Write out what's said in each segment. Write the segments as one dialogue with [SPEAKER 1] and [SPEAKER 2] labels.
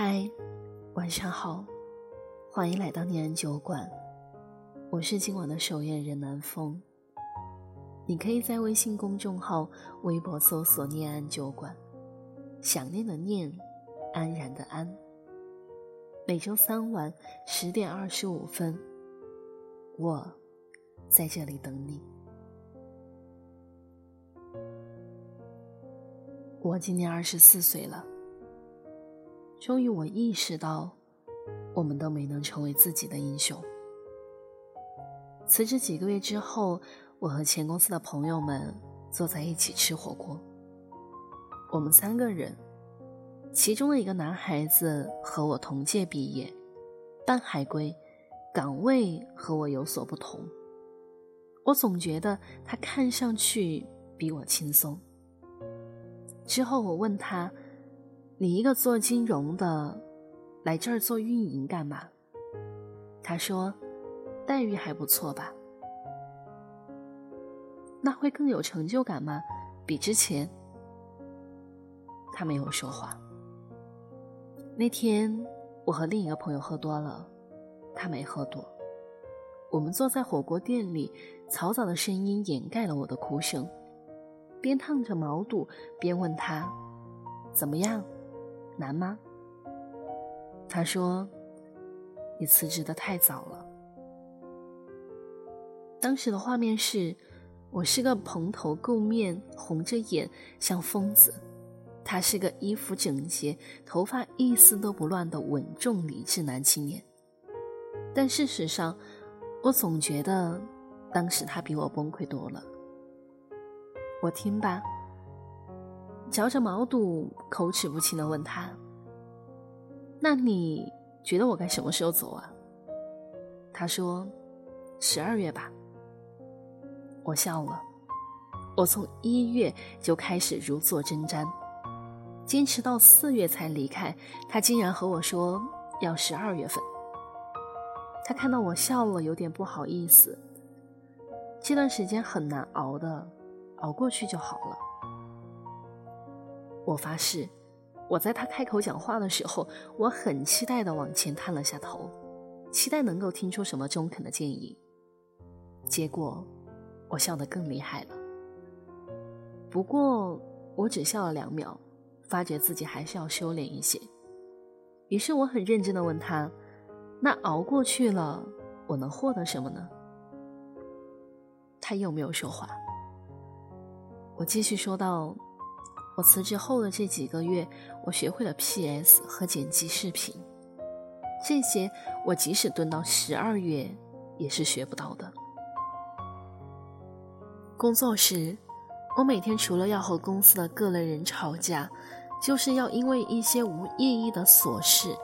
[SPEAKER 1] 嗨，晚上好，欢迎来到念安酒馆，我是今晚的守夜人南风。你可以在微信公众号、微博搜索“念安酒馆”，想念的念，安然的安。每周三晚十点二十五分，我在这里等你。我今年二十四岁了。终于，我意识到，我们都没能成为自己的英雄。辞职几个月之后，我和前公司的朋友们坐在一起吃火锅。我们三个人，其中的一个男孩子和我同届毕业，但海归，岗位和我有所不同。我总觉得他看上去比我轻松。之后，我问他。你一个做金融的，来这儿做运营干嘛？他说，待遇还不错吧？那会更有成就感吗？比之前？他没有说话。那天我和另一个朋友喝多了，他没喝多。我们坐在火锅店里，嘈杂的声音掩盖了我的哭声，边烫着毛肚边问他，怎么样？难吗？他说：“你辞职的太早了。”当时的画面是，我是个蓬头垢面、红着眼像疯子；他是个衣服整洁、头发一丝都不乱的稳重理智男青年。但事实上，我总觉得当时他比我崩溃多了。我听吧。嚼着毛肚，口齿不清的问他：“那你觉得我该什么时候走啊？”他说：“十二月吧。”我笑了。我从一月就开始如坐针毡，坚持到四月才离开。他竟然和我说要十二月份。他看到我笑了，有点不好意思。这段时间很难熬的，熬过去就好了。我发誓，我在他开口讲话的时候，我很期待的往前探了下头，期待能够听出什么中肯的建议。结果，我笑得更厉害了。不过，我只笑了两秒，发觉自己还是要收敛一些。于是，我很认真的问他：“那熬过去了，我能获得什么呢？”他又没有说话。我继续说道。我辞职后的这几个月，我学会了 PS 和剪辑视频，这些我即使蹲到十二月也是学不到的。工作时，我每天除了要和公司的各类人吵架，就是要因为一些无意义的琐事，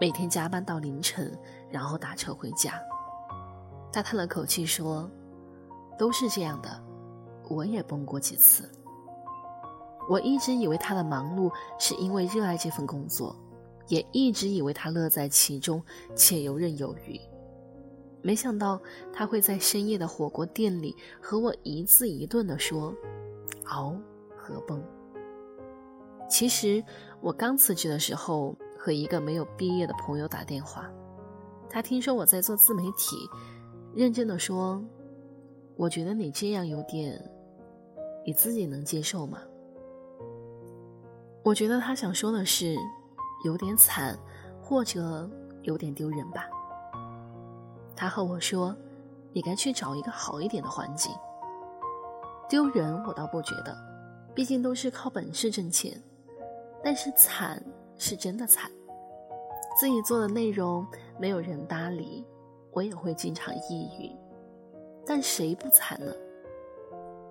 [SPEAKER 1] 每天加班到凌晨，然后打车回家。他叹了口气说：“都是这样的，我也崩过几次。”我一直以为他的忙碌是因为热爱这份工作，也一直以为他乐在其中且游刃有余。没想到他会在深夜的火锅店里和我一字一顿地说：“熬和崩。”其实我刚辞职的时候，和一个没有毕业的朋友打电话，他听说我在做自媒体，认真的说：“我觉得你这样有点，你自己能接受吗？”我觉得他想说的是，有点惨，或者有点丢人吧。他和我说：“你该去找一个好一点的环境。”丢人我倒不觉得，毕竟都是靠本事挣钱。但是惨是真的惨，自己做的内容没有人搭理，我也会经常抑郁。但谁不惨呢？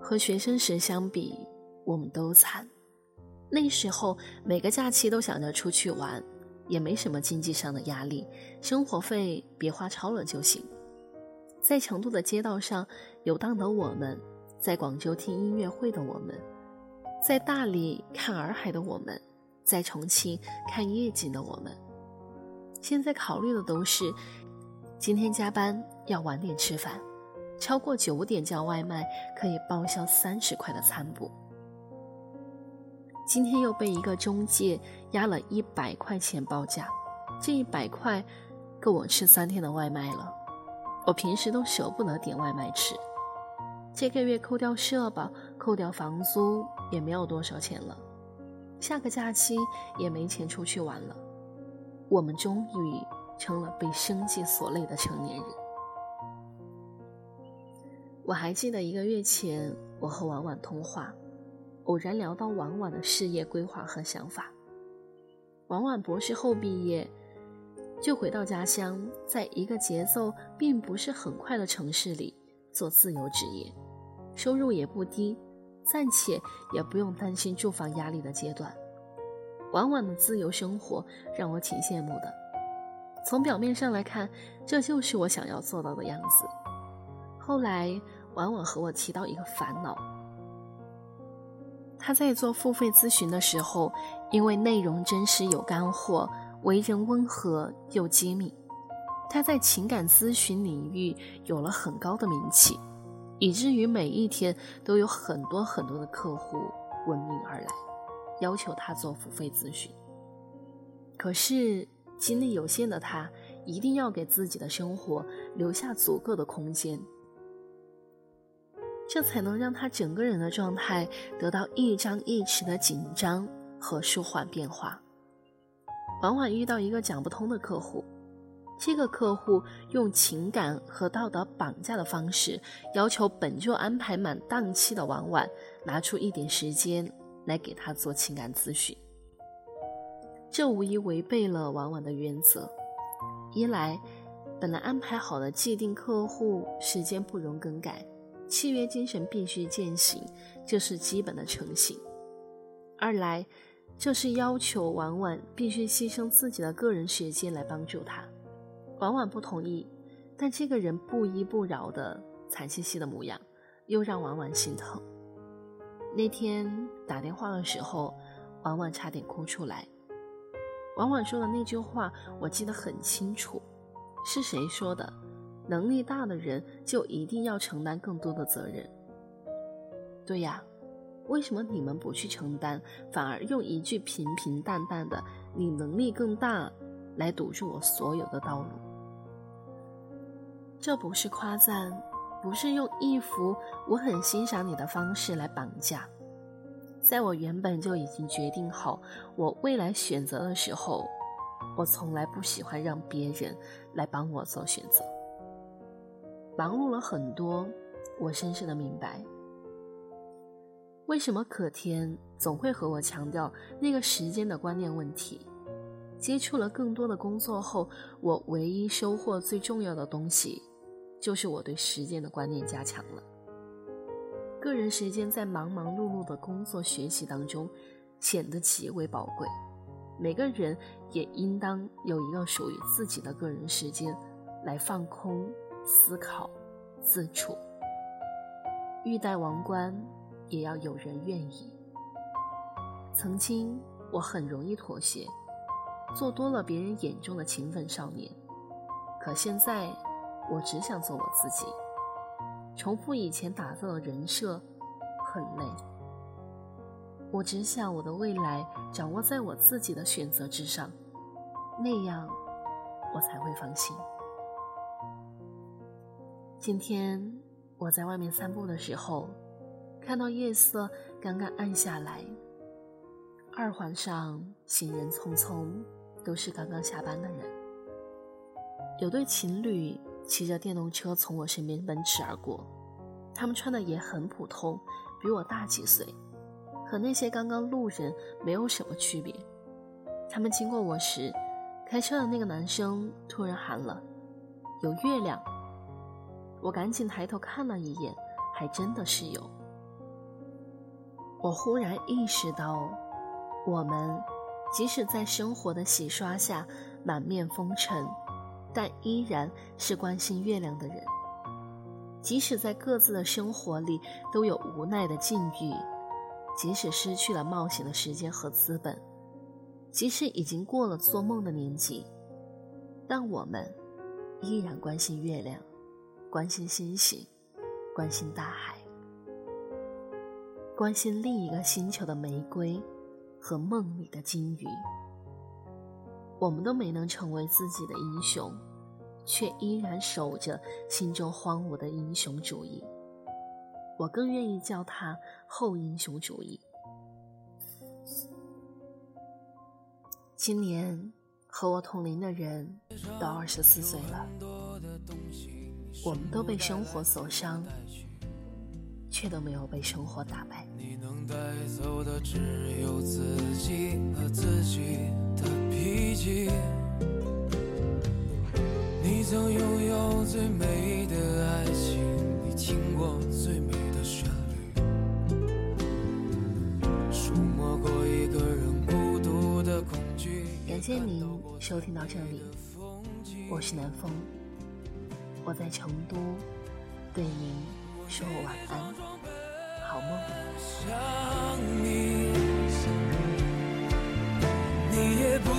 [SPEAKER 1] 和学生时相比，我们都惨。那时候每个假期都想着出去玩，也没什么经济上的压力，生活费别花超了就行。在成都的街道上游荡的我们，在广州听音乐会的我们，在大理看洱海的我们，在重庆看夜景的我们，现在考虑的都是今天加班要晚点吃饭，超过九点叫外卖可以报销三十块的餐补。今天又被一个中介压了一百块钱报价，这一百块够我吃三天的外卖了。我平时都舍不得点外卖吃，这个月扣掉社保、扣掉房租也没有多少钱了，下个假期也没钱出去玩了。我们终于成了被生计所累的成年人。我还记得一个月前，我和婉婉通话，偶然聊到婉婉的事业规划和想法。婉婉博士后毕业，就回到家乡，在一个节奏并不是很快的城市里做自由职业，收入也不低，暂且也不用担心住房压力的阶段。婉婉的自由生活让我挺羡慕的。从表面上来看，这就是我想要做到的样子。后来。婉婉和我提到一个烦恼，他在做付费咨询的时候，因为内容真实有干货，为人温和又机敏，他在情感咨询领域有了很高的名气，以至于每一天都有很多很多的客户闻名而来，要求他做付费咨询。可是精力有限的他，一定要给自己的生活留下足够的空间。这才能让他整个人的状态得到一张一弛的紧张和舒缓变化。往往遇到一个讲不通的客户，这个客户用情感和道德绑架的方式，要求本就安排满档期的婉婉拿出一点时间来给他做情感咨询。这无疑违背了婉婉的原则：一来，本来安排好的既定客户时间不容更改。契约精神必须践行，这是基本的诚信。二来，这是要求婉婉必须牺牲自己的个人时间来帮助他。婉婉不同意，但这个人不依不饶的惨兮兮的模样，又让婉婉心疼。那天打电话的时候，婉婉差点哭出来。婉婉说的那句话，我记得很清楚，是谁说的？能力大的人就一定要承担更多的责任。对呀，为什么你们不去承担，反而用一句平平淡淡的“你能力更大”来堵住我所有的道路？这不是夸赞，不是用一副我很欣赏你的方式来绑架。在我原本就已经决定好我未来选择的时候，我从来不喜欢让别人来帮我做选择。忙碌了很多，我深深的明白，为什么可天总会和我强调那个时间的观念问题。接触了更多的工作后，我唯一收获最重要的东西，就是我对时间的观念加强了。个人时间在忙忙碌碌的工作学习当中显得极为宝贵。每个人也应当有一个属于自己的个人时间，来放空。思考、自处，欲戴王冠，也要有人愿意。曾经我很容易妥协，做多了别人眼中的勤奋少年。可现在，我只想做我自己。重复以前打造的人设，很累。我只想我的未来掌握在我自己的选择之上，那样我才会放心。今天我在外面散步的时候，看到夜色刚刚暗下来，二环上行人匆匆，都是刚刚下班的人。有对情侣骑着电动车从我身边奔驰而过，他们穿的也很普通，比我大几岁，和那些刚刚路人没有什么区别。他们经过我时，开车的那个男生突然喊了：“有月亮。”我赶紧抬头看了一眼，还真的是有。我忽然意识到，我们即使在生活的洗刷下满面风尘，但依然是关心月亮的人；即使在各自的生活里都有无奈的境遇，即使失去了冒险的时间和资本，即使已经过了做梦的年纪，但我们依然关心月亮。关心星星，关心大海，关心另一个星球的玫瑰
[SPEAKER 2] 和梦里的金鱼。我们都没能成为自己的英雄，却依然守着心中荒芜的英雄主义。我更愿意叫它后英雄主义。今年和我同龄的人都二十四岁了，我们都被生活所伤，却都没有被生活打败。你能带走的只有自己和自己的脾气。你曾拥有最美的爱情，你听过最美的旋律，触摸过一个人孤独的恐惧。感谢您收听到这里，我是南风，我在成都，对您说晚安，好梦。想你，你也不